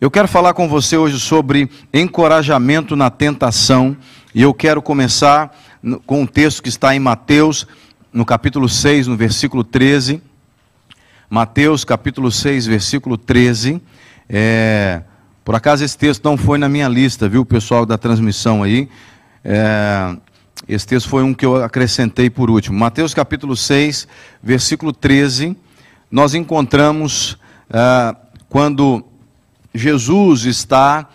Eu quero falar com você hoje sobre encorajamento na tentação, e eu quero começar com um texto que está em Mateus, no capítulo 6, no versículo 13. Mateus, capítulo 6, versículo 13. É, por acaso esse texto não foi na minha lista, viu, pessoal da transmissão aí. É, esse texto foi um que eu acrescentei por último. Mateus capítulo 6, versículo 13. Nós encontramos é, quando Jesus está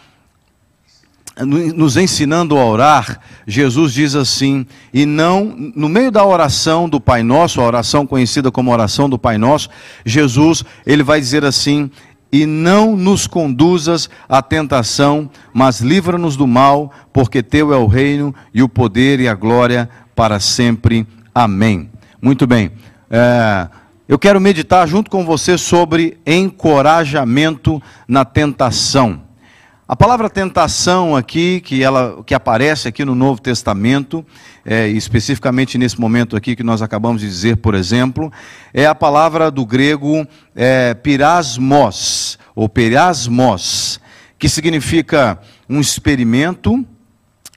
nos ensinando a orar, Jesus diz assim, e não, no meio da oração do Pai Nosso, a oração conhecida como oração do Pai Nosso, Jesus, ele vai dizer assim, e não nos conduzas à tentação, mas livra-nos do mal, porque teu é o reino e o poder e a glória para sempre. Amém. Muito bem. É, eu quero meditar junto com você sobre encorajamento na tentação. A palavra tentação aqui, que ela que aparece aqui no Novo Testamento, é, especificamente nesse momento aqui que nós acabamos de dizer, por exemplo, é a palavra do grego é, pirasmos, ou perasmos, que significa um experimento,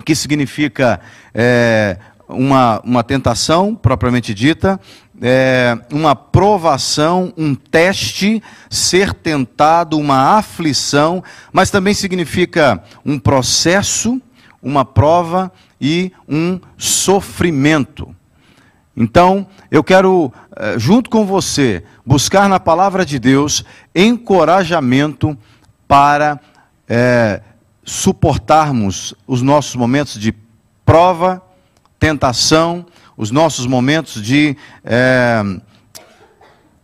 que significa é, uma, uma tentação propriamente dita, é, uma provação, um teste, ser tentado, uma aflição, mas também significa um processo, uma prova e um sofrimento. Então, eu quero, é, junto com você, buscar na palavra de Deus encorajamento para é, suportarmos os nossos momentos de prova, tentação, os nossos momentos de é,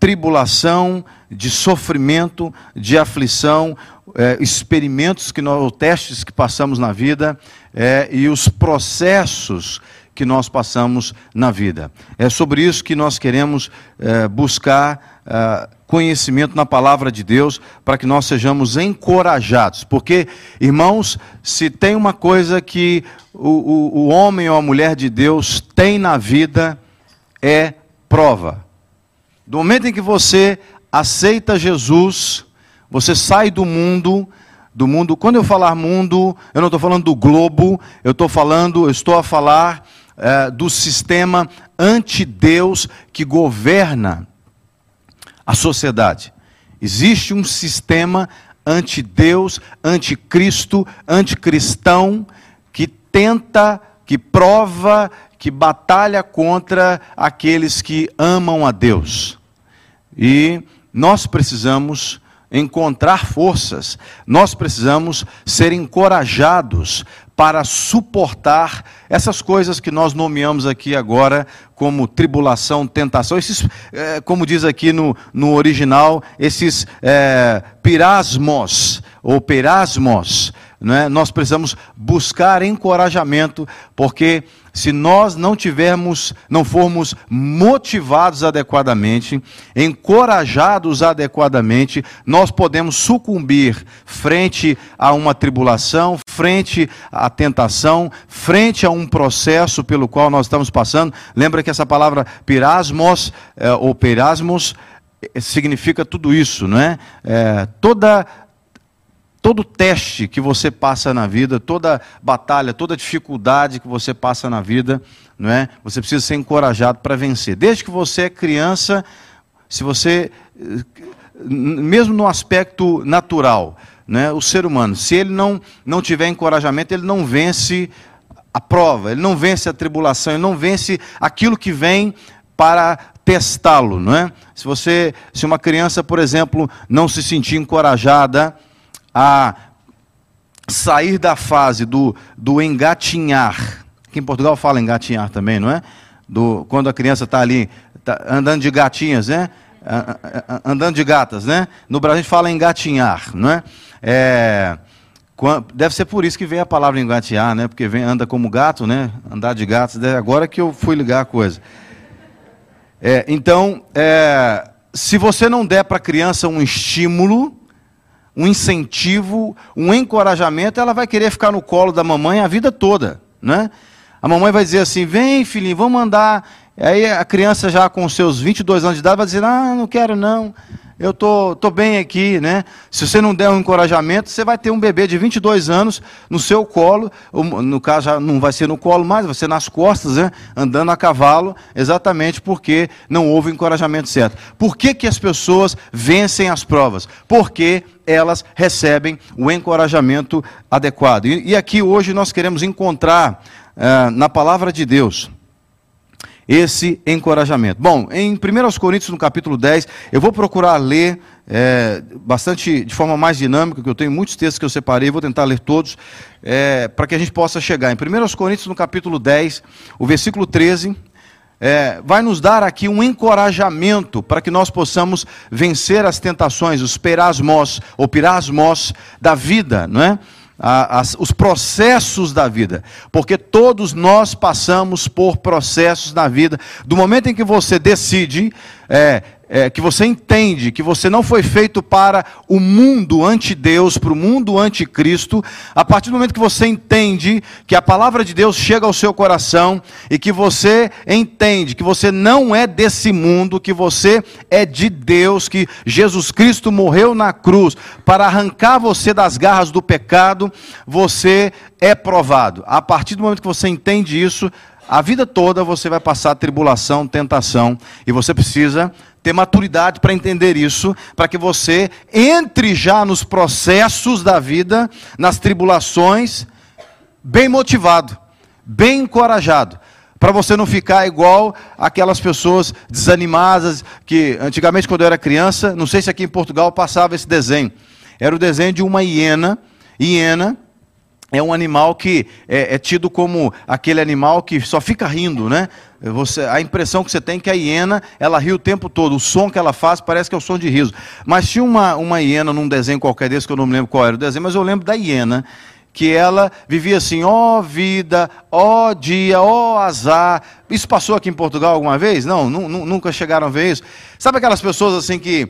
tribulação, de sofrimento, de aflição, é, experimentos que nós, testes que passamos na vida é, e os processos que nós passamos na vida. É sobre isso que nós queremos é, buscar é, conhecimento na palavra de Deus para que nós sejamos encorajados. Porque, irmãos, se tem uma coisa que o, o, o homem ou a mulher de Deus tem na vida, é prova. Do momento em que você aceita Jesus, você sai do mundo, do mundo. Quando eu falar mundo, eu não estou falando do globo, eu estou falando, eu estou a falar é, do sistema anti-Deus que governa a sociedade. Existe um sistema anti-Deus, anticristo, anticristão, que tenta, que prova, que batalha contra aqueles que amam a Deus. E nós precisamos encontrar forças, nós precisamos ser encorajados para suportar essas coisas que nós nomeamos aqui agora como tribulação, tentação, esses, é, como diz aqui no, no original, esses é, pirasmos, ou perasmos, né? nós precisamos buscar encorajamento, porque se nós não tivermos, não formos motivados adequadamente, encorajados adequadamente, nós podemos sucumbir frente a uma tribulação, frente à tentação, frente a um processo pelo qual nós estamos passando. Lembra que essa palavra pirasmos, é, ou perasmos, é, significa tudo isso, não é? é toda todo teste que você passa na vida, toda batalha, toda dificuldade que você passa na vida, não é? Você precisa ser encorajado para vencer. Desde que você é criança, se você mesmo no aspecto natural, né, o ser humano, se ele não não tiver encorajamento, ele não vence a prova, ele não vence a tribulação, ele não vence aquilo que vem para testá-lo, não é? Se você, se uma criança, por exemplo, não se sentir encorajada, a sair da fase do, do engatinhar. Aqui em Portugal fala engatinhar também, não é? Do, quando a criança está ali tá andando de gatinhas, né? Andando de gatas, né? No Brasil a gente fala engatinhar, não é? é deve ser por isso que vem a palavra engatinhar, né? Porque vem, anda como gato, né? Andar de gatos. Agora que eu fui ligar a coisa. É, então, é, se você não der para a criança um estímulo, um incentivo, um encorajamento, ela vai querer ficar no colo da mamãe a vida toda, né? A mamãe vai dizer assim: "Vem, filhinho, vamos andar Aí a criança já com seus 22 anos de idade vai dizer: "Ah, não quero não. Eu tô, tô bem aqui, né? Se você não der um encorajamento, você vai ter um bebê de 22 anos no seu colo, no caso já não vai ser no colo mais, vai ser nas costas, né? Andando a cavalo, exatamente porque não houve o encorajamento certo. Por que, que as pessoas vencem as provas? Porque elas recebem o encorajamento adequado. E, e aqui hoje nós queremos encontrar uh, na palavra de Deus esse encorajamento. Bom, em 1 Coríntios, no capítulo 10, eu vou procurar ler é, bastante de forma mais dinâmica, que eu tenho muitos textos que eu separei, vou tentar ler todos, é, para que a gente possa chegar. Em 1 Coríntios, no capítulo 10, o versículo 13, é, vai nos dar aqui um encorajamento para que nós possamos vencer as tentações, os perasmos, ou pirasmos da vida, não é? As, os processos da vida, porque todos nós passamos por processos na vida. Do momento em que você decide é, é, que você entende que você não foi feito para o mundo anti-Deus, para o mundo anti-Cristo, a partir do momento que você entende que a palavra de Deus chega ao seu coração e que você entende que você não é desse mundo, que você é de Deus, que Jesus Cristo morreu na cruz para arrancar você das garras do pecado, você é provado. A partir do momento que você entende isso, a vida toda você vai passar tribulação, tentação, e você precisa ter maturidade para entender isso, para que você entre já nos processos da vida, nas tribulações, bem motivado, bem encorajado, para você não ficar igual aquelas pessoas desanimadas que antigamente quando eu era criança, não sei se aqui em Portugal passava esse desenho. Era o desenho de uma hiena, hiena é um animal que é, é, tido como aquele animal que só fica rindo, né? Você, a impressão que você tem é que a hiena, ela ri o tempo todo, o som que ela faz parece que é o som de riso. Mas tinha uma, uma hiena num desenho qualquer desse, que eu não me lembro qual era o desenho, mas eu lembro da hiena, que ela vivia assim, ó oh, vida, ó oh, dia, ó oh, azar. Isso passou aqui em Portugal alguma vez? Não, nunca chegaram a ver isso. Sabe aquelas pessoas assim que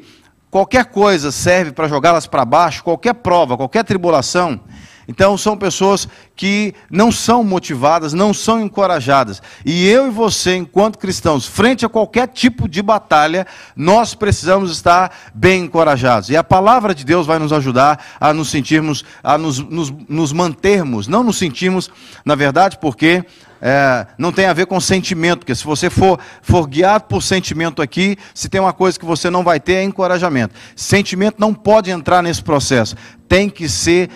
qualquer coisa serve para jogá-las para baixo, qualquer prova, qualquer tribulação então são pessoas que não são motivadas, não são encorajadas. E eu e você, enquanto cristãos, frente a qualquer tipo de batalha, nós precisamos estar bem encorajados. E a palavra de Deus vai nos ajudar a nos sentirmos, a nos, nos, nos mantermos, não nos sentirmos, na verdade, porque é, não tem a ver com sentimento, porque se você for, for guiado por sentimento aqui, se tem uma coisa que você não vai ter é encorajamento. Sentimento não pode entrar nesse processo. Tem que ser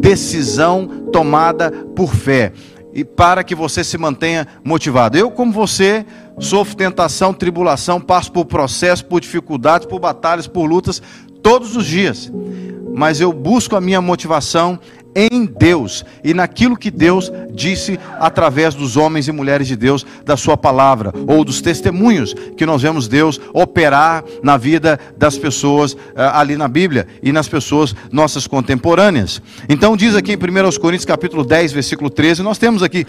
decisão tomada por fé e para que você se mantenha motivado. Eu, como você, sofro tentação, tribulação, passo por processos, por dificuldades, por batalhas, por lutas todos os dias. Mas eu busco a minha motivação em Deus e naquilo que Deus disse através dos homens e mulheres de Deus, da Sua palavra, ou dos testemunhos que nós vemos Deus operar na vida das pessoas uh, ali na Bíblia e nas pessoas nossas contemporâneas. Então, diz aqui em 1 Coríntios capítulo 10, versículo 13, nós temos aqui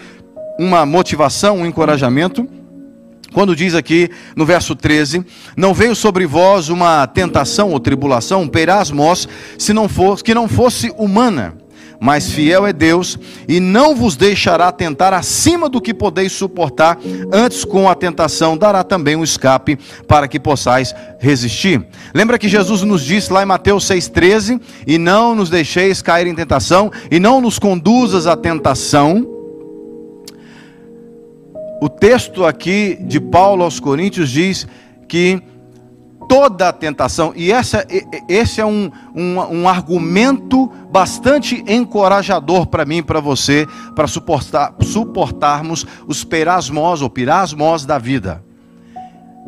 uma motivação, um encorajamento. Quando diz aqui no verso 13: Não veio sobre vós uma tentação ou tribulação, um perasmos, se não fosse, que não fosse humana mas fiel é Deus, e não vos deixará tentar acima do que podeis suportar, antes com a tentação dará também um escape para que possais resistir. Lembra que Jesus nos disse lá em Mateus 6,13: E não nos deixeis cair em tentação, e não nos conduzas à tentação. O texto aqui de Paulo aos Coríntios diz que toda a tentação. E essa, esse é um, um, um argumento bastante encorajador para mim e para você, para suportar, suportarmos os perasmos ou pirasmos da vida.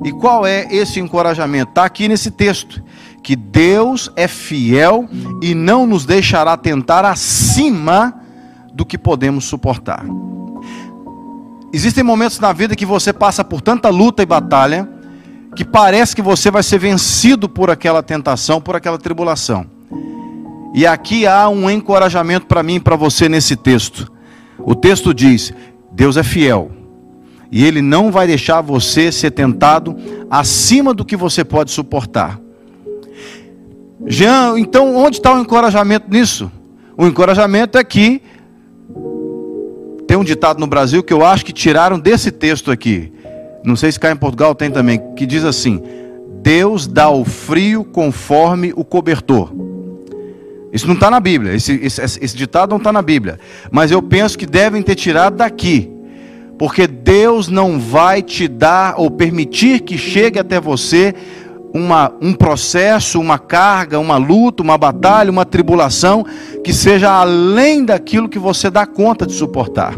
E qual é esse encorajamento? Está aqui nesse texto. Que Deus é fiel e não nos deixará tentar acima do que podemos suportar. Existem momentos na vida que você passa por tanta luta e batalha que parece que você vai ser vencido por aquela tentação, por aquela tribulação. E aqui há um encorajamento para mim e para você nesse texto. O texto diz: Deus é fiel. E Ele não vai deixar você ser tentado acima do que você pode suportar. Jean, então onde está o encorajamento nisso? O encorajamento é que tem um ditado no Brasil que eu acho que tiraram desse texto aqui. Não sei se cá em Portugal tem também, que diz assim: Deus dá o frio conforme o cobertor. Isso não está na Bíblia, esse, esse, esse ditado não está na Bíblia. Mas eu penso que devem ter tirado daqui. Porque Deus não vai te dar ou permitir que chegue até você uma, um processo, uma carga, uma luta, uma batalha, uma tribulação que seja além daquilo que você dá conta de suportar.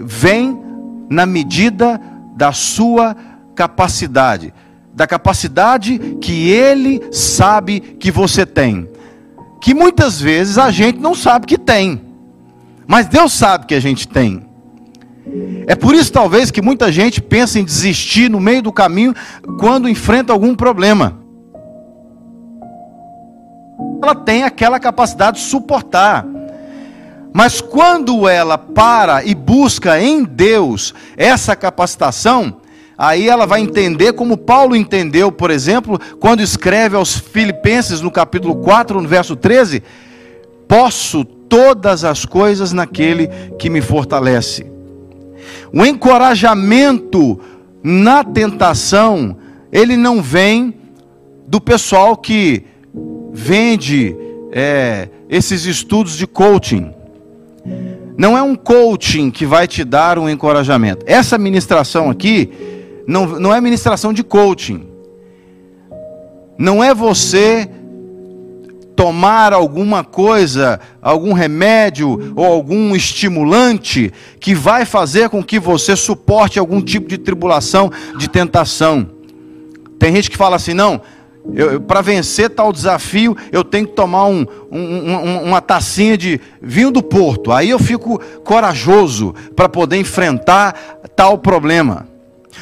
Vem na medida da sua capacidade, da capacidade que Ele sabe que você tem, que muitas vezes a gente não sabe que tem, mas Deus sabe que a gente tem. É por isso, talvez, que muita gente pensa em desistir no meio do caminho quando enfrenta algum problema. Ela tem aquela capacidade de suportar. Mas quando ela para e busca em Deus essa capacitação, aí ela vai entender como Paulo entendeu, por exemplo, quando escreve aos Filipenses no capítulo 4, no verso 13: Posso todas as coisas naquele que me fortalece. O encorajamento na tentação, ele não vem do pessoal que vende é, esses estudos de coaching. Não é um coaching que vai te dar um encorajamento. Essa ministração aqui não, não é ministração de coaching. Não é você tomar alguma coisa, algum remédio ou algum estimulante que vai fazer com que você suporte algum tipo de tribulação, de tentação. Tem gente que fala assim: não, para vencer tal desafio, eu tenho que tomar um, um, um, uma tacinha de vinho do Porto. Aí eu fico corajoso para poder enfrentar tal problema.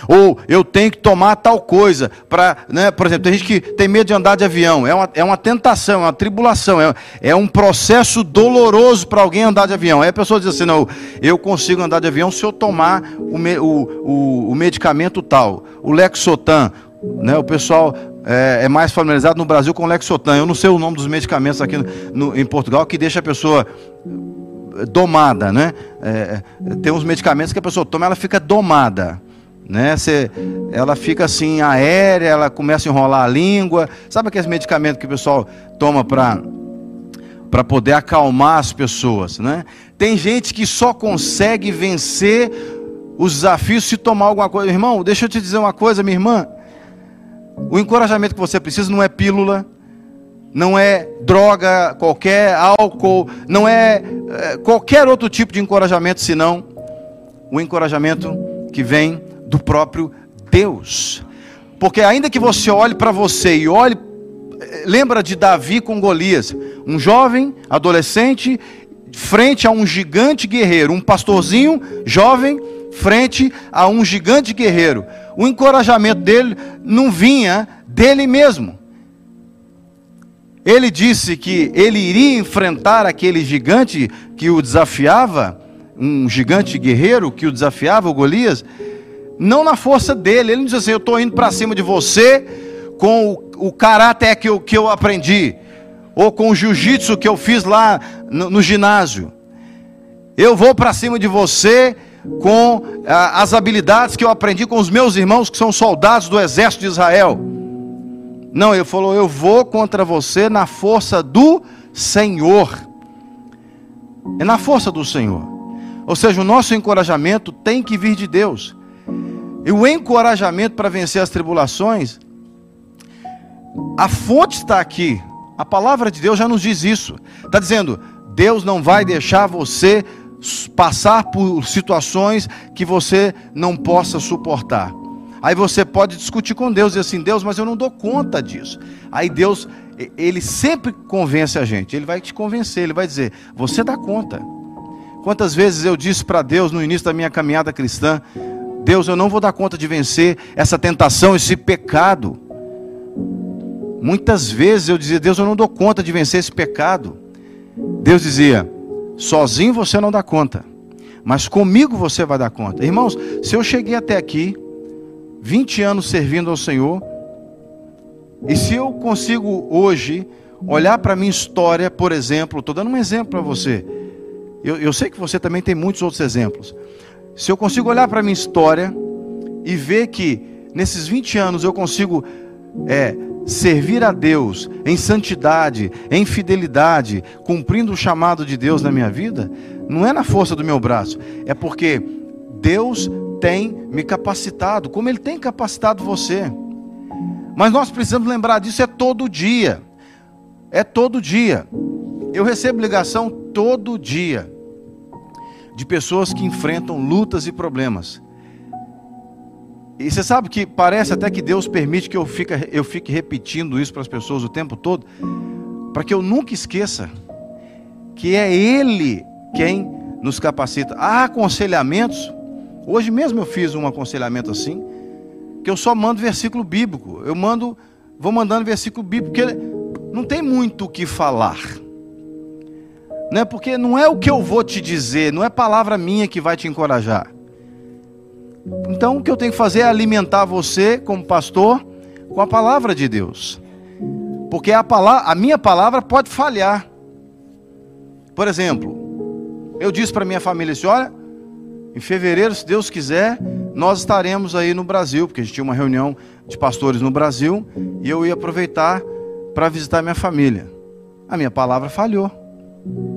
Ou eu tenho que tomar tal coisa para, né, por exemplo, tem gente que tem medo de andar de avião. É uma, é uma tentação, é uma tribulação, é, é um processo doloroso para alguém andar de avião. Aí a pessoa diz assim: não, eu consigo andar de avião se eu tomar o, o, o, o medicamento tal, o Lexotan. Né, o pessoal é, é, mais familiarizado no Brasil com Lexotan. Eu não sei o nome dos medicamentos aqui no, em Portugal que deixa a pessoa domada, né? É, tem uns medicamentos que a pessoa toma, ela fica domada né? Ela fica assim aérea, ela começa a enrolar a língua. Sabe aqueles medicamentos que o pessoal toma para para poder acalmar as pessoas, né? Tem gente que só consegue vencer os desafios se tomar alguma coisa. Irmão, deixa eu te dizer uma coisa, minha irmã. O encorajamento que você precisa não é pílula, não é droga qualquer, álcool, não é, é qualquer outro tipo de encorajamento, senão o encorajamento que vem do próprio Deus. Porque ainda que você olhe para você e olhe, eh, lembra de Davi com Golias, um jovem, adolescente, frente a um gigante guerreiro, um pastorzinho jovem, frente a um gigante guerreiro. O encorajamento dele não vinha dele mesmo. Ele disse que ele iria enfrentar aquele gigante que o desafiava, um gigante guerreiro que o desafiava, o Golias, não na força dele. Ele não diz assim: Eu estou indo para cima de você com o, o caráter que eu, que eu aprendi, ou com o jiu-jitsu que eu fiz lá no, no ginásio. Eu vou para cima de você com ah, as habilidades que eu aprendi com os meus irmãos que são soldados do exército de Israel. Não, ele falou: Eu vou contra você na força do Senhor. É na força do Senhor. Ou seja, o nosso encorajamento tem que vir de Deus. E o encorajamento para vencer as tribulações, a fonte está aqui. A palavra de Deus já nos diz isso. Está dizendo: Deus não vai deixar você passar por situações que você não possa suportar. Aí você pode discutir com Deus e assim, Deus, mas eu não dou conta disso. Aí Deus, ele sempre convence a gente. Ele vai te convencer, ele vai dizer: você dá conta. Quantas vezes eu disse para Deus no início da minha caminhada cristã: Deus, eu não vou dar conta de vencer essa tentação, esse pecado. Muitas vezes eu dizia, Deus, eu não dou conta de vencer esse pecado. Deus dizia, sozinho você não dá conta, mas comigo você vai dar conta. Irmãos, se eu cheguei até aqui, 20 anos servindo ao Senhor, e se eu consigo hoje olhar para a minha história, por exemplo, estou dando um exemplo para você. Eu, eu sei que você também tem muitos outros exemplos. se eu consigo olhar para a minha história e ver que nesses 20 anos eu consigo é, servir a Deus em santidade, em fidelidade, cumprindo o chamado de Deus na minha vida, não é na força do meu braço, é porque Deus tem me capacitado, como Ele tem capacitado você. Mas nós precisamos lembrar disso é todo dia. É todo dia. Eu recebo ligação todo dia de pessoas que enfrentam lutas e problemas. E você sabe que parece até que Deus permite que eu fique, eu fique repetindo isso para as pessoas o tempo todo, para que eu nunca esqueça que é Ele quem nos capacita. Há aconselhamentos. Hoje mesmo eu fiz um aconselhamento assim, que eu só mando versículo bíblico. Eu mando, vou mandando versículo bíblico, porque não tem muito o que falar. Né? Porque não é o que eu vou te dizer, não é palavra minha que vai te encorajar. Então o que eu tenho que fazer é alimentar você, como pastor, com a palavra de Deus. Porque a, palavra, a minha palavra pode falhar. Por exemplo, eu disse para minha família assim: olha, em fevereiro, se Deus quiser, nós estaremos aí no Brasil, porque a gente tinha uma reunião de pastores no Brasil, e eu ia aproveitar para visitar minha família. A minha palavra falhou.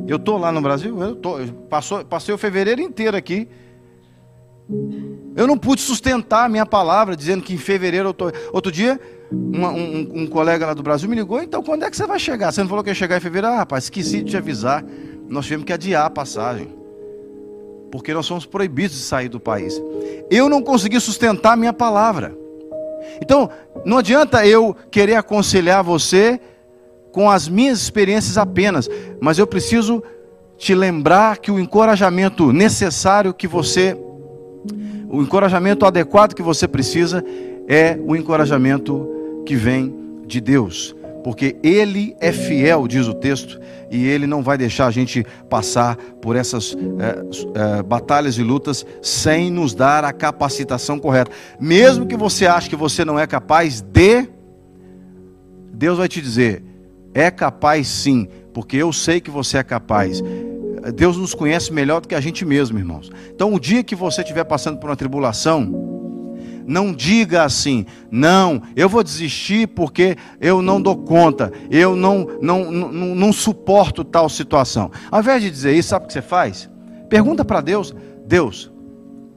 Eu estou lá no Brasil, eu, tô, eu passou, passei o fevereiro inteiro aqui. Eu não pude sustentar a minha palavra, dizendo que em fevereiro eu estou. Outro dia, um, um, colega lá do Brasil me ligou, então quando é que você vai chegar? Você não falou que ia chegar em fevereiro? Ah, rapaz, esqueci de te avisar. Nós tivemos que adiar a passagem. Porque nós somos proibidos de sair do país. Eu não consegui sustentar a minha palavra. Então, não adianta eu querer aconselhar você com as minhas experiências apenas, mas eu preciso te lembrar que o encorajamento necessário que você, o encorajamento adequado que você precisa é o encorajamento que vem de Deus, porque Ele é fiel, diz o texto, e Ele não vai deixar a gente passar por essas é, é, batalhas e lutas sem nos dar a capacitação correta. Mesmo que você ache que você não é capaz de, Deus vai te dizer: é capaz sim, porque eu sei que você é capaz. Deus nos conhece melhor do que a gente mesmo, irmãos. Então, o dia que você estiver passando por uma tribulação, não diga assim, não, eu vou desistir porque eu não dou conta, eu não, não, não, não suporto tal situação. Ao invés de dizer isso, sabe o que você faz? Pergunta para Deus: Deus,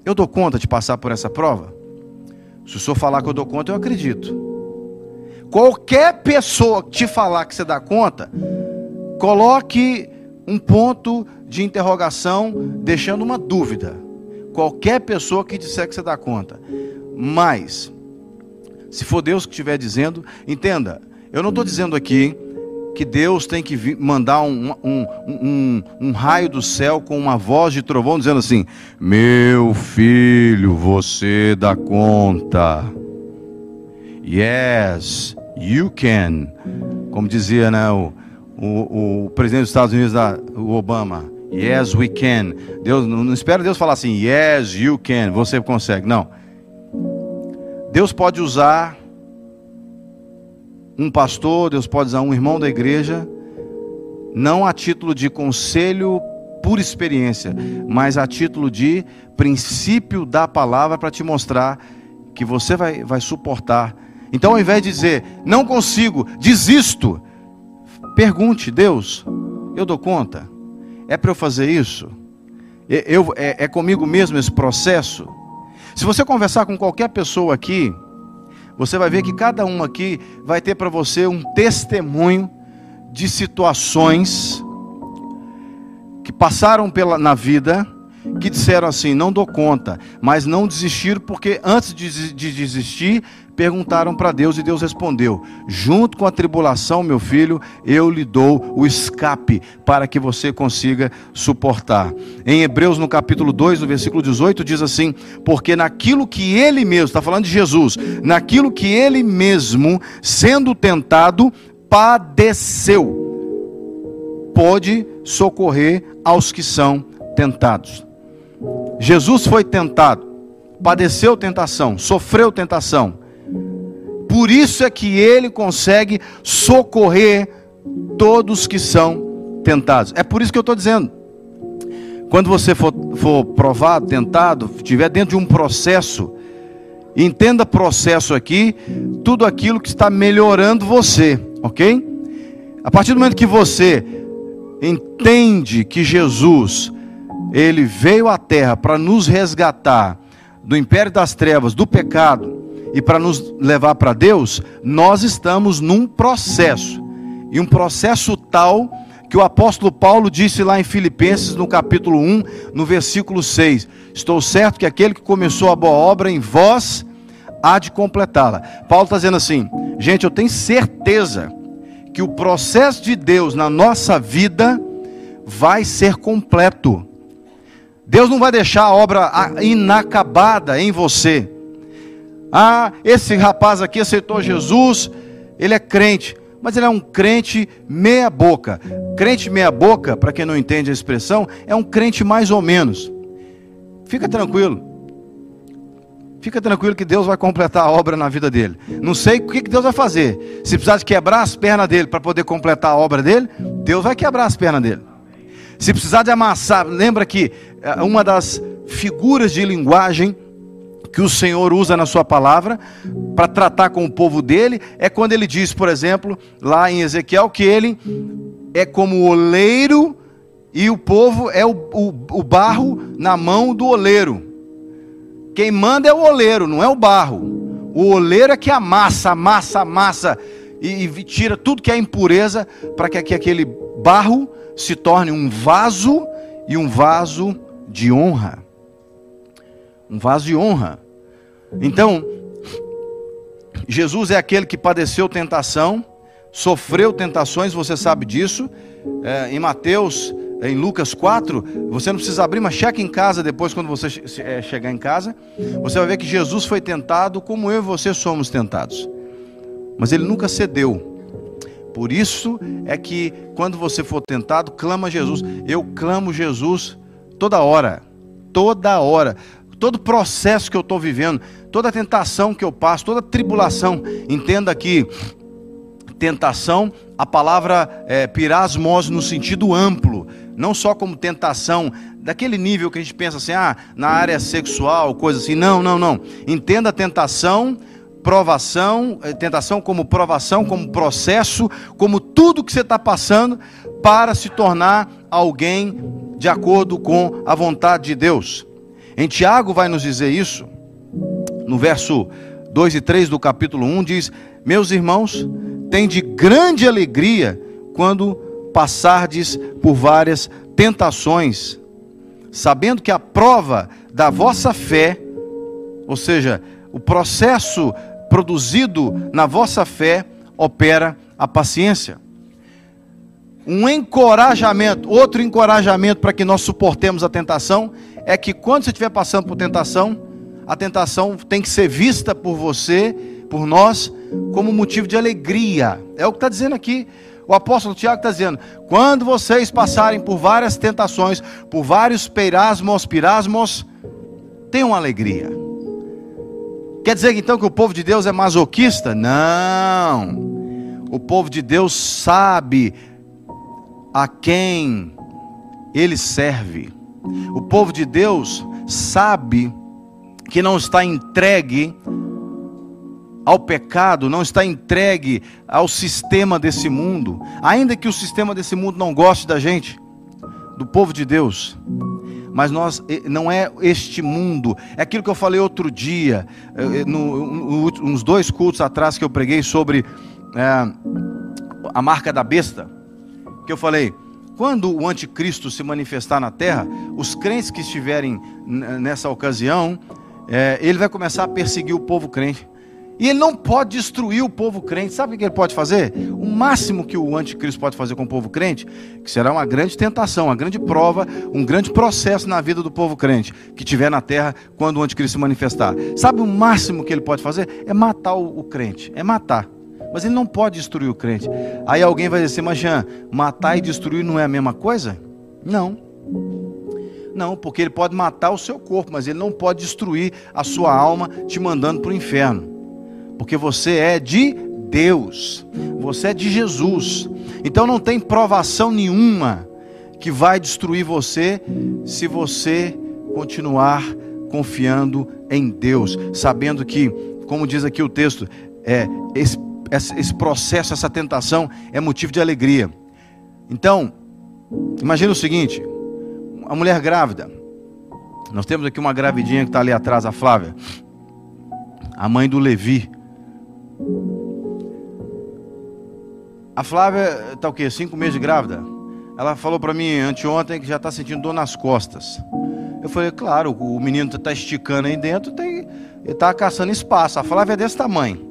eu dou conta de passar por essa prova? Se o senhor falar que eu dou conta, eu acredito. Qualquer pessoa que te falar que você dá conta, coloque um ponto de interrogação, deixando uma dúvida. Qualquer pessoa que disser que você dá conta. Mas, se for Deus que estiver dizendo, entenda, eu não estou dizendo aqui que Deus tem que mandar um, um, um, um, raio do céu com uma voz de trovão dizendo assim: Meu filho, você dá conta. Yes, you can. Como dizia né, o, o, o presidente dos Estados Unidos, o Obama. Yes, we can. Deus, não espera Deus falar assim, yes, you can, você consegue. Não. Deus pode usar um pastor, Deus pode usar um irmão da igreja, não a título de conselho por experiência, mas a título de princípio da palavra para te mostrar que você vai, vai suportar então, ao invés de dizer, não consigo, desisto, pergunte, Deus, eu dou conta? É para eu fazer isso? Eu, é, é comigo mesmo esse processo? Se você conversar com qualquer pessoa aqui, você vai ver que cada um aqui vai ter para você um testemunho de situações que passaram pela, na vida, que disseram assim: não dou conta, mas não desistiram, porque antes de, de desistir, perguntaram para Deus e Deus respondeu: Junto com a tribulação, meu filho, eu lhe dou o escape para que você consiga suportar. Em Hebreus, no capítulo 2, no versículo 18, diz assim: Porque naquilo que ele mesmo, está falando de Jesus, naquilo que ele mesmo, sendo tentado, padeceu, pode socorrer aos que são tentados. Jesus foi tentado, padeceu tentação, sofreu tentação por isso é que ele consegue socorrer todos que são tentados. É por isso que eu estou dizendo. quando você for, for provado, tentado, estiver dentro de um processo, entenda processo aqui, tudo aquilo que está melhorando você, ok? A partir do momento que você entende que Jesus, ele veio à terra para nos resgatar do império das trevas, do pecado e para nos levar para Deus, nós estamos num processo. E um processo tal que o apóstolo Paulo disse lá em Filipenses, no capítulo 1, no versículo 6: Estou certo que aquele que começou a boa obra em vós há de completá-la. Paulo está dizendo assim: gente, eu tenho certeza que o processo de Deus na nossa vida vai ser completo. Deus não vai deixar a obra inacabada em você. Ah, esse rapaz aqui aceitou Jesus, ele é crente mas ele é um crente meia boca. Crente meia boca, para quem não entende a expressão, é um crente mais ou menos. Fica tranquilo. Fica tranquilo que Deus vai completar a obra na vida dele. Não sei o que Deus vai fazer. Se precisar de quebrar as pernas dele para poder completar a obra dele, Deus vai quebrar as pernas dele. Se precisar de amassar, lembra que uma das figuras de linguagem que o Senhor usa na sua palavra para tratar com o povo dele é quando ele diz, por exemplo, lá em Ezequiel, que ele é como o oleiro e o povo é o, o, o barro na mão do oleiro. Quem manda é o oleiro, não é o barro. O oleiro é que amassa, amassa, amassa e, e tira tudo que é impureza para que, que aquele barro se torne um vaso e um vaso de honra um vaso de honra. Então, Jesus é aquele que padeceu tentação, sofreu tentações, você sabe disso. É, em Mateus, em Lucas 4, você não precisa abrir, mas cheque em casa depois, quando você é, chegar em casa. Você vai ver que Jesus foi tentado como eu e você somos tentados. Mas ele nunca cedeu. Por isso é que quando você for tentado, clama Jesus. Eu clamo Jesus toda hora. Toda hora todo processo que eu estou vivendo, toda tentação que eu passo, toda tribulação, entenda que tentação, a palavra é, pirasmos no sentido amplo, não só como tentação, daquele nível que a gente pensa assim, ah, na área sexual, coisa assim, não, não, não. Entenda a tentação, provação, é, tentação como provação, como processo, como tudo que você está passando para se tornar alguém de acordo com a vontade de Deus. Em Tiago vai nos dizer isso, no verso 2 e 3 do capítulo 1, diz: Meus irmãos, tem de grande alegria quando passardes por várias tentações, sabendo que a prova da vossa fé, ou seja, o processo produzido na vossa fé, opera a paciência. Um encorajamento, outro encorajamento para que nós suportemos a tentação é que quando você estiver passando por tentação, a tentação tem que ser vista por você, por nós, como motivo de alegria. É o que está dizendo aqui. O apóstolo Tiago está dizendo: quando vocês passarem por várias tentações, por vários peirasmos, pirasmos, tenham alegria. Quer dizer então que o povo de Deus é masoquista? Não. O povo de Deus sabe a quem ele serve. O povo de Deus sabe que não está entregue ao pecado, não está entregue ao sistema desse mundo, ainda que o sistema desse mundo não goste da gente, do povo de Deus. Mas nós não é este mundo, é aquilo que eu falei outro dia, eh, eh, no, uns dois cultos atrás que eu preguei sobre é, a marca da besta, que eu falei, quando o anticristo se manifestar na terra, os crentes que estiverem nessa ocasião, é, ele vai começar a perseguir o povo crente. E ele não pode destruir o povo crente. Sabe o que ele pode fazer? O máximo que o anticristo pode fazer com o povo crente, que será uma grande tentação, uma grande prova, um grande processo na vida do povo crente que tiver na terra quando o anticristo se manifestar. Sabe o máximo que ele pode fazer? É matar o, o crente, é matar. Mas ele não pode destruir o crente. Aí alguém vai dizer assim, mas Jean, matar e destruir não é a mesma coisa? Não. Não, porque ele pode matar o seu corpo, mas ele não pode destruir a sua alma te mandando para o inferno. Porque você é de Deus, você é de Jesus. Então não tem provação nenhuma que vai destruir você se você continuar confiando em Deus, sabendo que, como diz aqui o texto, é, esse, processo, essa tentação é motivo de alegria. Então, imagine o seguinte: a mulher grávida, nós temos aqui uma gravidinha que está ali atrás, a Flávia, a mãe do Levi. A Flávia está o quê? Cinco meses de grávida? Ela falou para mim anteontem que já está sentindo dor nas costas. Eu falei, claro, o menino está esticando aí dentro, tem, ele está caçando espaço. A Flávia é desse tamanho.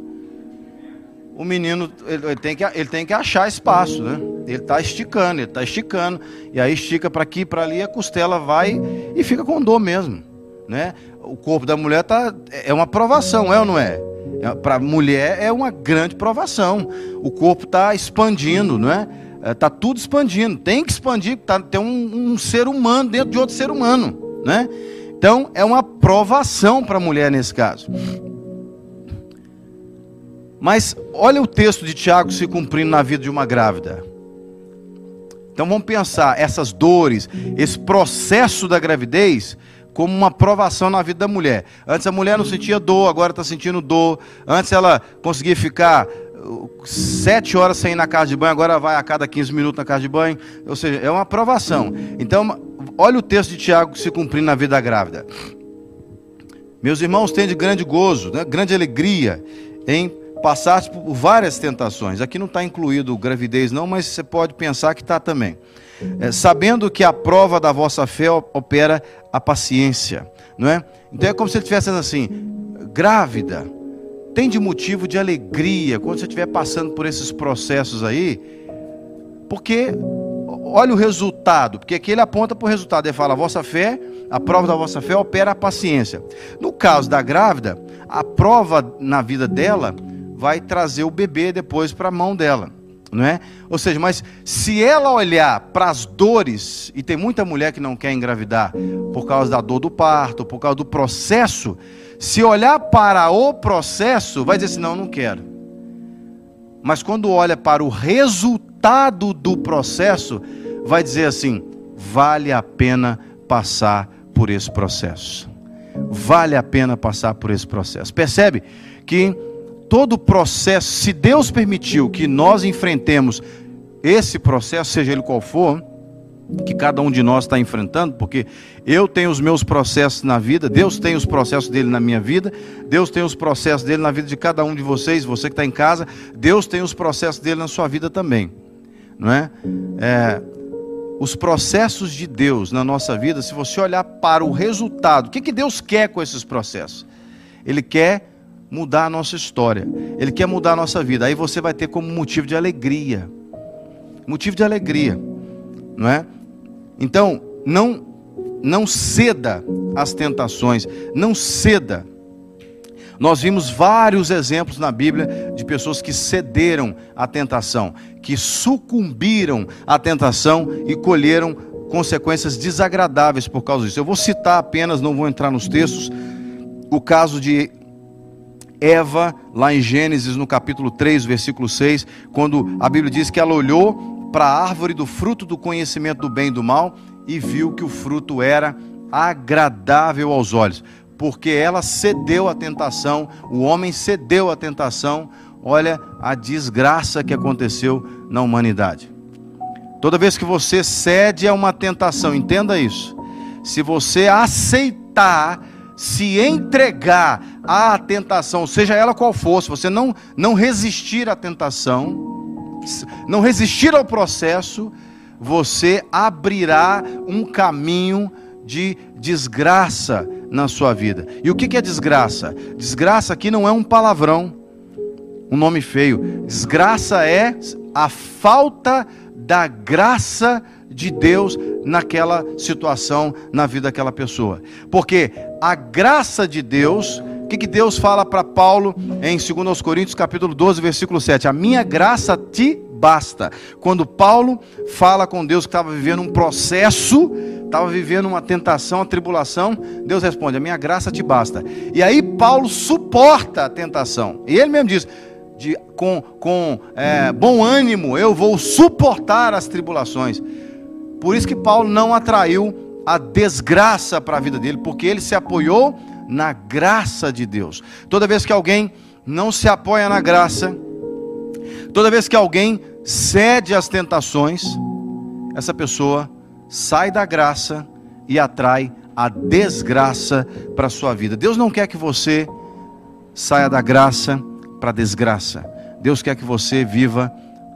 O menino ele tem que, ele tem que achar espaço, né? Ele está esticando, ele está esticando. E aí estica para aqui, para ali, a costela vai e fica com dor mesmo. Né? O corpo da mulher tá, é uma provação, é ou não é? é para mulher é uma grande provação. O corpo está expandindo, não é? Está é, tudo expandindo. Tem que expandir, tá, tem um, um ser humano dentro de outro ser humano né? Então é uma provação para a mulher nesse caso. Mas olha o texto de Tiago se cumprindo na vida de uma grávida. Então vamos pensar essas dores, esse processo da gravidez como uma provação na vida da mulher. Antes a mulher não sentia dor, agora está sentindo dor. Antes ela conseguia ficar sete horas sem ir na casa de banho, agora vai a cada 15 minutos na casa de banho. Ou seja, é uma aprovação. Então, olha o texto de Tiago se cumprindo na vida grávida. Meus irmãos, têm de grande gozo, né, grande alegria em passar por várias tentações. Aqui não está incluído gravidez, não, mas você pode pensar que está também. É, sabendo que a prova da vossa fé opera a paciência, não é? Então é como se ele estivesse assim, grávida, tem de motivo de alegria quando você estiver passando por esses processos aí, porque olha o resultado, porque aqui ele aponta para o resultado, ele fala: a vossa fé, a prova da vossa fé opera a paciência. No caso da grávida, a prova na vida dela vai trazer o bebê depois para a mão dela, não é? Ou seja, mas se ela olhar para as dores, e tem muita mulher que não quer engravidar por causa da dor do parto, por causa do processo, se olhar para o processo, vai dizer assim: não, não quero. Mas quando olha para o resultado do processo, vai dizer assim: vale a pena passar por esse processo. Vale a pena passar por esse processo. Percebe que todo o processo, se Deus permitiu que nós enfrentemos esse processo, seja ele qual for, que cada um de nós está enfrentando, porque eu tenho os meus processos na vida, Deus tem os processos dele na minha vida, Deus tem os processos dele na vida de cada um de vocês, você que está em casa, Deus tem os processos dele na sua vida também, não é? é? Os processos de Deus na nossa vida, se você olhar para o resultado, o que, que Deus quer com esses processos? Ele quer mudar a nossa história, Ele quer mudar a nossa vida, aí você vai ter como motivo de alegria, motivo de alegria, não é? Então, não não ceda às tentações, não ceda. Nós vimos vários exemplos na Bíblia de pessoas que cederam à tentação, que sucumbiram à tentação e colheram consequências desagradáveis por causa disso. Eu vou citar apenas, não vou entrar nos textos, o caso de Eva, lá em Gênesis, no capítulo 3, versículo 6, quando a Bíblia diz que ela olhou para a árvore do fruto do conhecimento do bem e do mal e viu que o fruto era agradável aos olhos, porque ela cedeu à tentação, o homem cedeu à tentação. Olha a desgraça que aconteceu na humanidade. Toda vez que você cede a uma tentação, entenda isso. Se você aceitar, se entregar à tentação, seja ela qual for, se você não, não resistir à tentação, não resistir ao processo, você abrirá um caminho de desgraça na sua vida. E o que é desgraça? Desgraça aqui não é um palavrão, um nome feio. Desgraça é a falta da graça de Deus naquela situação, na vida daquela pessoa. Porque a graça de Deus o que, que Deus fala para Paulo em 2 Coríntios capítulo 12, versículo 7? A minha graça te basta. Quando Paulo fala com Deus que estava vivendo um processo, estava vivendo uma tentação, uma tribulação, Deus responde: A minha graça te basta. E aí Paulo suporta a tentação. E ele mesmo diz: de, com, com é, bom ânimo, eu vou suportar as tribulações. Por isso que Paulo não atraiu a desgraça para a vida dele, porque ele se apoiou na graça de Deus. Toda vez que alguém não se apoia na graça, toda vez que alguém cede às tentações, essa pessoa sai da graça e atrai a desgraça para a sua vida. Deus não quer que você saia da graça para a desgraça. Deus quer que você viva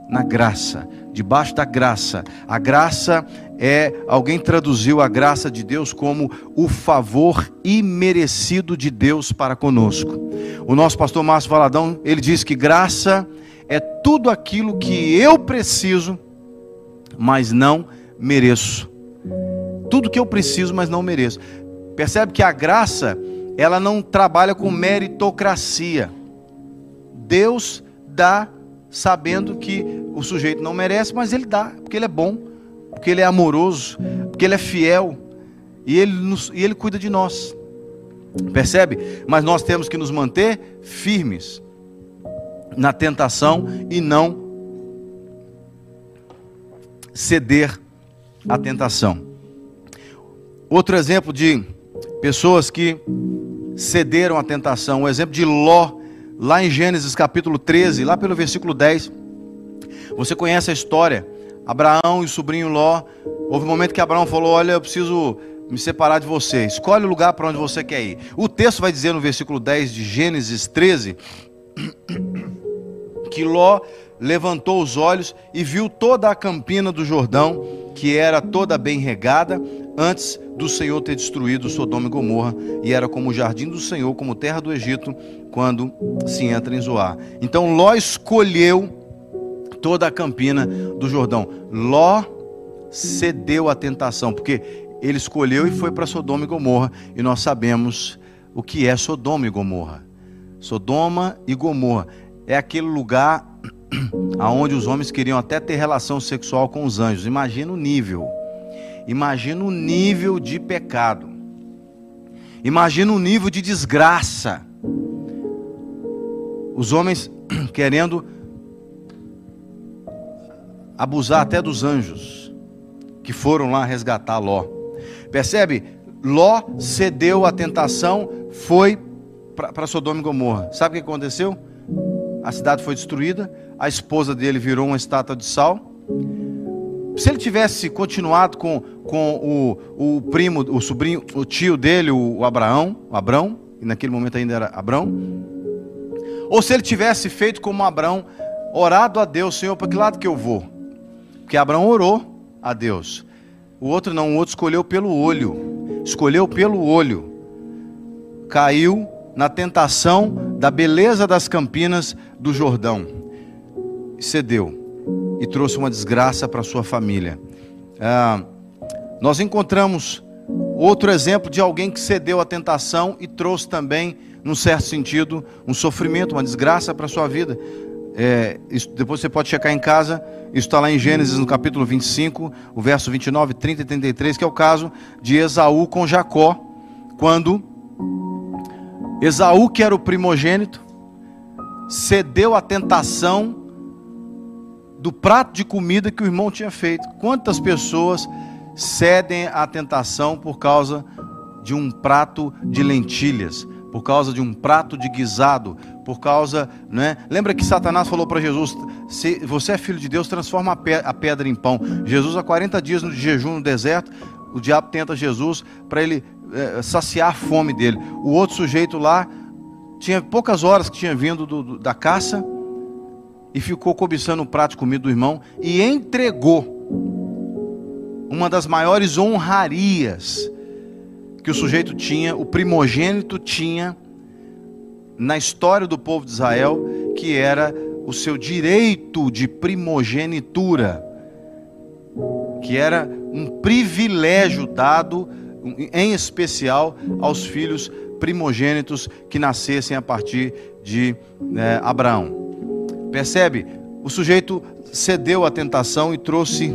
na graça, debaixo da graça. A graça é, alguém traduziu a graça de Deus como o favor imerecido de Deus para conosco. O nosso pastor Márcio Valadão, ele diz que graça é tudo aquilo que eu preciso, mas não mereço. Tudo que eu preciso, mas não mereço. Percebe que a graça, ela não trabalha com meritocracia. Deus dá sabendo que o sujeito não merece, mas ele dá, porque ele é bom, porque ele é amoroso, porque ele é fiel e ele, nos, e ele cuida de nós. Percebe? Mas nós temos que nos manter firmes na tentação e não ceder à tentação. Outro exemplo de pessoas que cederam à tentação, o exemplo de Ló lá em Gênesis capítulo 13, lá pelo versículo 10. Você conhece a história. Abraão e o sobrinho Ló. Houve um momento que Abraão falou: Olha, eu preciso me separar de você. Escolhe o lugar para onde você quer ir. O texto vai dizer no versículo 10 de Gênesis 13 que Ló levantou os olhos e viu toda a campina do Jordão, que era toda bem regada, antes do Senhor ter destruído Sodoma e Gomorra, e era como o jardim do Senhor, como terra do Egito, quando se entra em Zoar. Então Ló escolheu toda a campina do Jordão. Ló cedeu à tentação, porque ele escolheu e foi para Sodoma e Gomorra, e nós sabemos o que é Sodoma e Gomorra. Sodoma e Gomorra é aquele lugar aonde os homens queriam até ter relação sexual com os anjos. Imagina o nível. Imagina o nível de pecado. Imagina o nível de desgraça. Os homens querendo abusar até dos anjos que foram lá resgatar Ló. Percebe? Ló cedeu à tentação, foi para Sodoma e Gomorra. Sabe o que aconteceu? A cidade foi destruída, a esposa dele virou uma estátua de sal se ele tivesse continuado com, com o, o primo, o sobrinho, o tio dele, o Abraão, o Abrão, e naquele momento ainda era Abrão, ou se ele tivesse feito como Abraão, orado a Deus, Senhor, para que lado que eu vou? Porque Abraão orou a Deus. O outro não, o outro escolheu pelo olho. Escolheu pelo olho. Caiu na tentação da beleza das campinas do Jordão. Cedeu e trouxe uma desgraça para sua família. Ah, nós encontramos outro exemplo de alguém que cedeu à tentação e trouxe também, num certo sentido, um sofrimento, uma desgraça para sua vida. É, isso, depois você pode checar em casa, isso está lá em Gênesis no capítulo 25, o verso 29, 30 e 33, que é o caso de Esaú com Jacó, quando Esaú, que era o primogênito, cedeu à tentação do prato de comida que o irmão tinha feito. Quantas pessoas cedem à tentação por causa de um prato de lentilhas, por causa de um prato de guisado, por causa, né? Lembra que Satanás falou para Jesus: se você é filho de Deus, transforma a pedra em pão. Jesus, há 40 dias de jejum no deserto, o diabo tenta Jesus para ele é, saciar a fome dele. O outro sujeito lá tinha poucas horas que tinha vindo do, do, da caça e ficou cobiçando o prato de comida do irmão e entregou uma das maiores honrarias que o sujeito tinha, o primogênito tinha na história do povo de Israel, que era o seu direito de primogenitura, que era um privilégio dado, em especial, aos filhos primogênitos que nascessem a partir de né, Abraão. Percebe? O sujeito cedeu à tentação e trouxe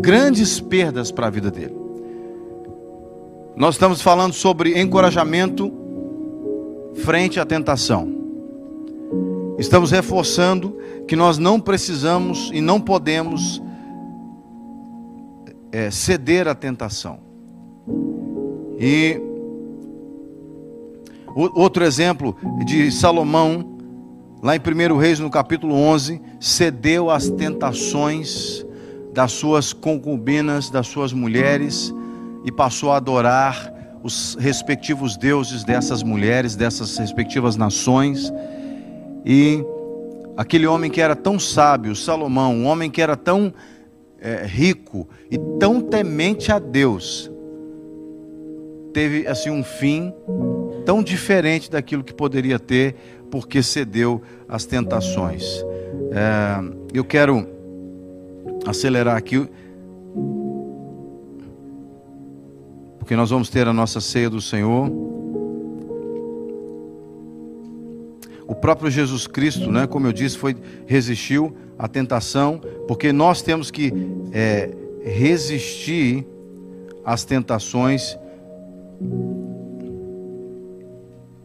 grandes perdas para a vida dele. Nós estamos falando sobre encorajamento frente à tentação. Estamos reforçando que nós não precisamos e não podemos é, ceder à tentação. E outro exemplo de Salomão, lá em 1 Reis, no capítulo 11, cedeu às tentações das suas concubinas, das suas mulheres, e passou a adorar os respectivos deuses dessas mulheres, dessas respectivas nações. E aquele homem que era tão sábio, Salomão, um homem que era tão é, rico e tão temente a Deus, teve assim um fim tão diferente daquilo que poderia ter, porque cedeu às tentações. É, eu quero acelerar aqui, porque nós vamos ter a nossa ceia do Senhor. O próprio Jesus Cristo, né, como eu disse, foi resistiu à tentação, porque nós temos que é, resistir às tentações.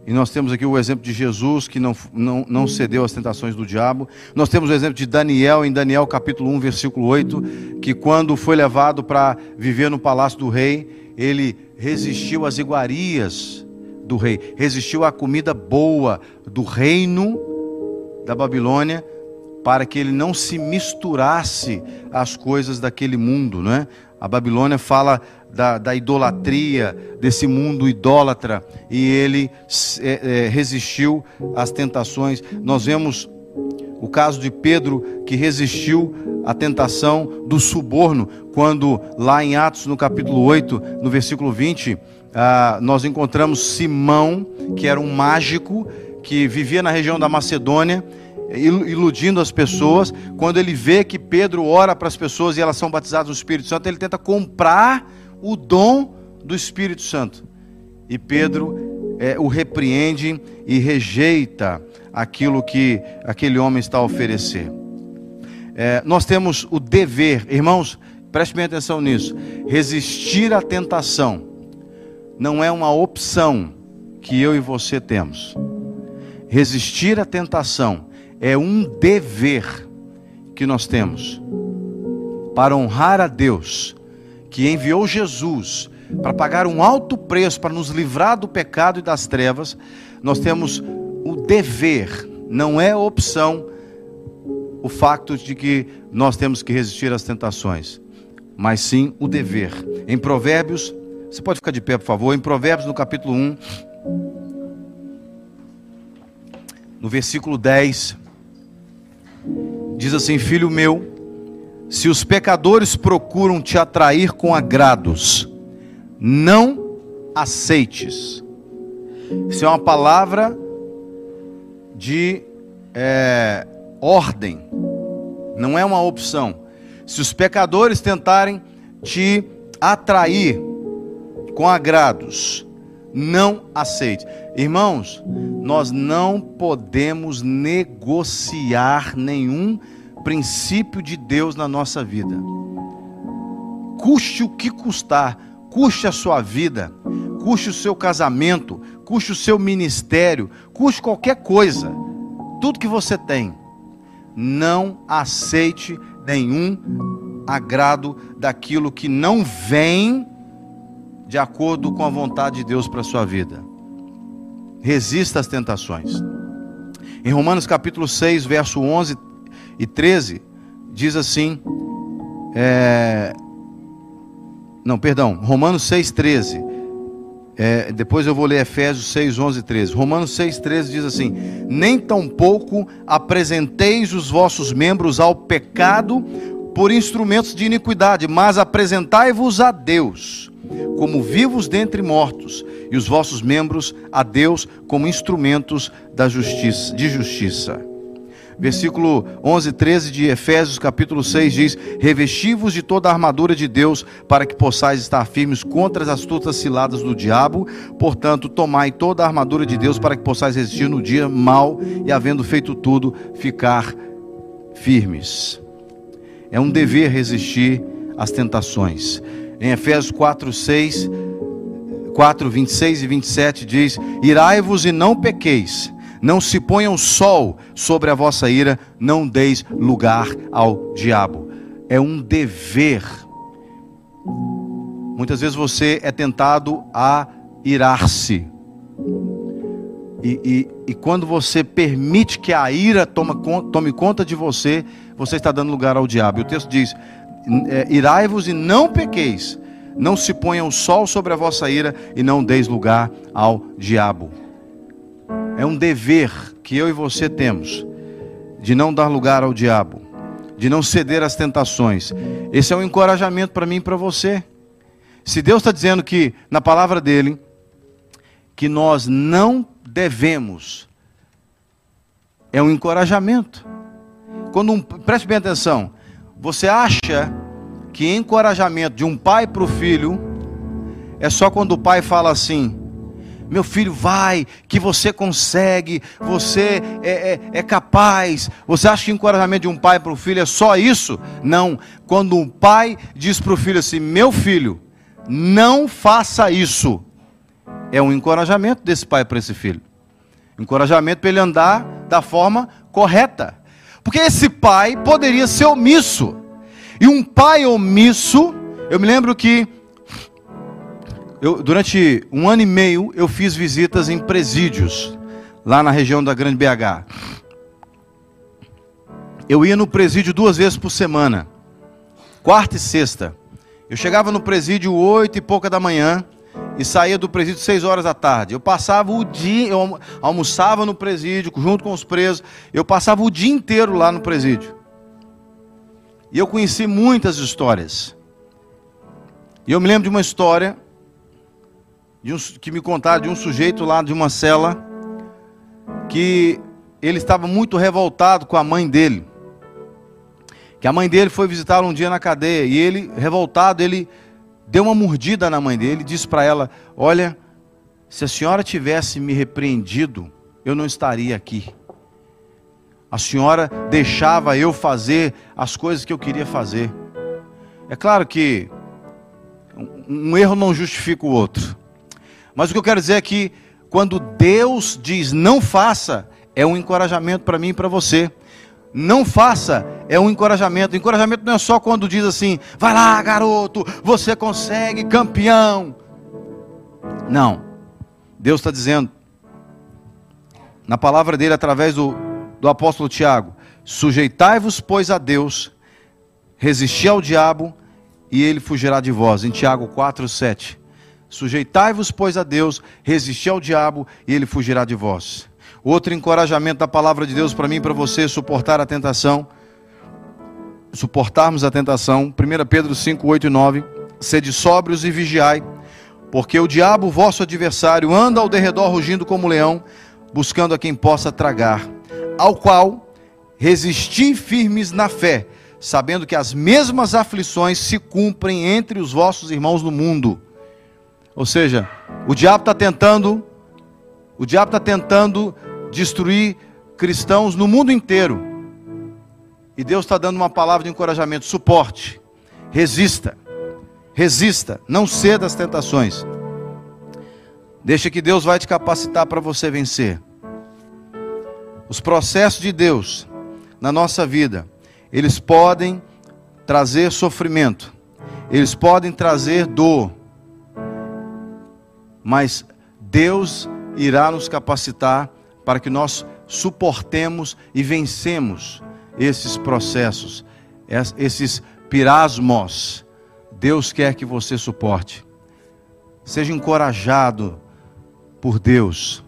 E nós temos aqui o exemplo de Jesus, que não, não, não cedeu às tentações do diabo. Nós temos o exemplo de Daniel, em Daniel capítulo 1, versículo 8, que quando foi levado para viver no palácio do rei, ele resistiu às iguarias do rei, resistiu à comida boa do reino da Babilônia, para que ele não se misturasse às coisas daquele mundo, não é? A Babilônia fala da, da idolatria, desse mundo idólatra, e ele é, é, resistiu às tentações. Nós vemos o caso de Pedro que resistiu à tentação do suborno, quando lá em Atos, no capítulo 8, no versículo 20, ah, nós encontramos Simão, que era um mágico que vivia na região da Macedônia, iludindo as pessoas. Quando ele vê que Pedro ora para as pessoas e elas são batizadas no Espírito Santo, ele tenta comprar o dom do Espírito Santo. E Pedro é, o repreende e rejeita aquilo que aquele homem está a oferecer. É, nós temos o dever, irmãos, preste bem atenção nisso. Resistir à tentação não é uma opção que eu e você temos. Resistir à tentação é um dever que nós temos para honrar a Deus, que enviou Jesus para pagar um alto preço para nos livrar do pecado e das trevas. Nós temos dever, não é opção o facto de que nós temos que resistir às tentações, mas sim o dever. Em Provérbios, você pode ficar de pé, por favor, em Provérbios no capítulo 1, no versículo 10, diz assim: Filho meu, se os pecadores procuram te atrair com agrados, não aceites. Isso é uma palavra de é, ordem, não é uma opção. Se os pecadores tentarem te atrair com agrados, não aceite. Irmãos, nós não podemos negociar nenhum princípio de Deus na nossa vida. Custe o que custar, custe a sua vida, custe o seu casamento, custe o seu ministério, custe qualquer coisa, tudo que você tem, não aceite nenhum agrado daquilo que não vem de acordo com a vontade de Deus para a sua vida. Resista às tentações. Em Romanos capítulo 6, verso 11 e 13, diz assim: é, não, perdão, Romanos 6, 13. É, depois eu vou ler Efésios 6, 11 e 13. Romanos 6, 13 diz assim: Nem tampouco apresenteis os vossos membros ao pecado por instrumentos de iniquidade, mas apresentai-vos a Deus como vivos dentre mortos, e os vossos membros a Deus como instrumentos da justiça, de justiça. Versículo 11, 13 de Efésios, capítulo 6 diz: Revesti-vos de toda a armadura de Deus, para que possais estar firmes contra as astutas ciladas do diabo. Portanto, tomai toda a armadura de Deus, para que possais resistir no dia mal e, havendo feito tudo, ficar firmes. É um dever resistir às tentações. Em Efésios 4, 6, 4, 26 e 27 diz: Irai-vos e não pequeis não se ponha o sol sobre a vossa ira, não deis lugar ao diabo. É um dever Muitas vezes você é tentado a irar-se. E, e, e, quando você permite que a ira toma, tome conta de você, você está dando lugar ao diabo. E o texto diz: é, irai-vos e não pequeis, não se ponha o sol sobre a vossa ira e não deis lugar ao diabo. É um dever que eu e você temos de não dar lugar ao diabo, de não ceder às tentações. Esse é um encorajamento para mim e para você. Se Deus está dizendo que, na palavra dele, que nós não devemos, é um encorajamento. Quando um, preste bem atenção, você acha que encorajamento de um pai para o filho é só quando o pai fala assim: meu filho, vai, que você consegue, você é, é, é capaz. Você acha que encorajamento de um pai para o filho é só isso? Não. Quando um pai diz para o filho assim: Meu filho, não faça isso, é um encorajamento desse pai para esse filho. Encorajamento para ele andar da forma correta. Porque esse pai poderia ser omisso. E um pai omisso, eu me lembro que eu, durante um ano e meio eu fiz visitas em presídios, lá na região da Grande BH. Eu ia no presídio duas vezes por semana, quarta e sexta. Eu chegava no presídio oito e pouca da manhã e saía do presídio seis horas da tarde. Eu passava o dia, eu almoçava no presídio junto com os presos. Eu passava o dia inteiro lá no presídio. E eu conheci muitas histórias. E eu me lembro de uma história de um, que me contaram de um sujeito lá de uma cela que ele estava muito revoltado com a mãe dele. Que a mãe dele foi visitá-lo um dia na cadeia e ele, revoltado, ele deu uma mordida na mãe dele e disse para ela: Olha, se a senhora tivesse me repreendido, eu não estaria aqui. A senhora deixava eu fazer as coisas que eu queria fazer. É claro que um erro não justifica o outro. Mas o que eu quero dizer é que quando Deus diz não faça, é um encorajamento para mim e para você. Não faça é um encorajamento. Encorajamento não é só quando diz assim: vai lá, garoto, você consegue, campeão. Não. Deus está dizendo, na palavra dele, através do, do apóstolo Tiago: sujeitai-vos, pois, a Deus, resisti ao diabo e ele fugirá de vós. Em Tiago 4, 7. Sujeitai-vos, pois, a Deus, resisti ao diabo e ele fugirá de vós. Outro encorajamento da palavra de Deus para mim e para você suportar a tentação. Suportarmos a tentação. 1 Pedro 5, 8 e 9. Sede sóbrios e vigiai, porque o diabo, vosso adversário, anda ao derredor rugindo como leão, buscando a quem possa tragar, ao qual resisti firmes na fé, sabendo que as mesmas aflições se cumprem entre os vossos irmãos no mundo. Ou seja, o diabo está tentando, o diabo está tentando destruir cristãos no mundo inteiro. E Deus está dando uma palavra de encorajamento, suporte, resista, resista, não ceda às tentações. Deixa que Deus vai te capacitar para você vencer. Os processos de Deus na nossa vida, eles podem trazer sofrimento, eles podem trazer dor, mas Deus irá nos capacitar para que nós suportemos e vencemos esses processos, esses pirasmos. Deus quer que você suporte. Seja encorajado por Deus.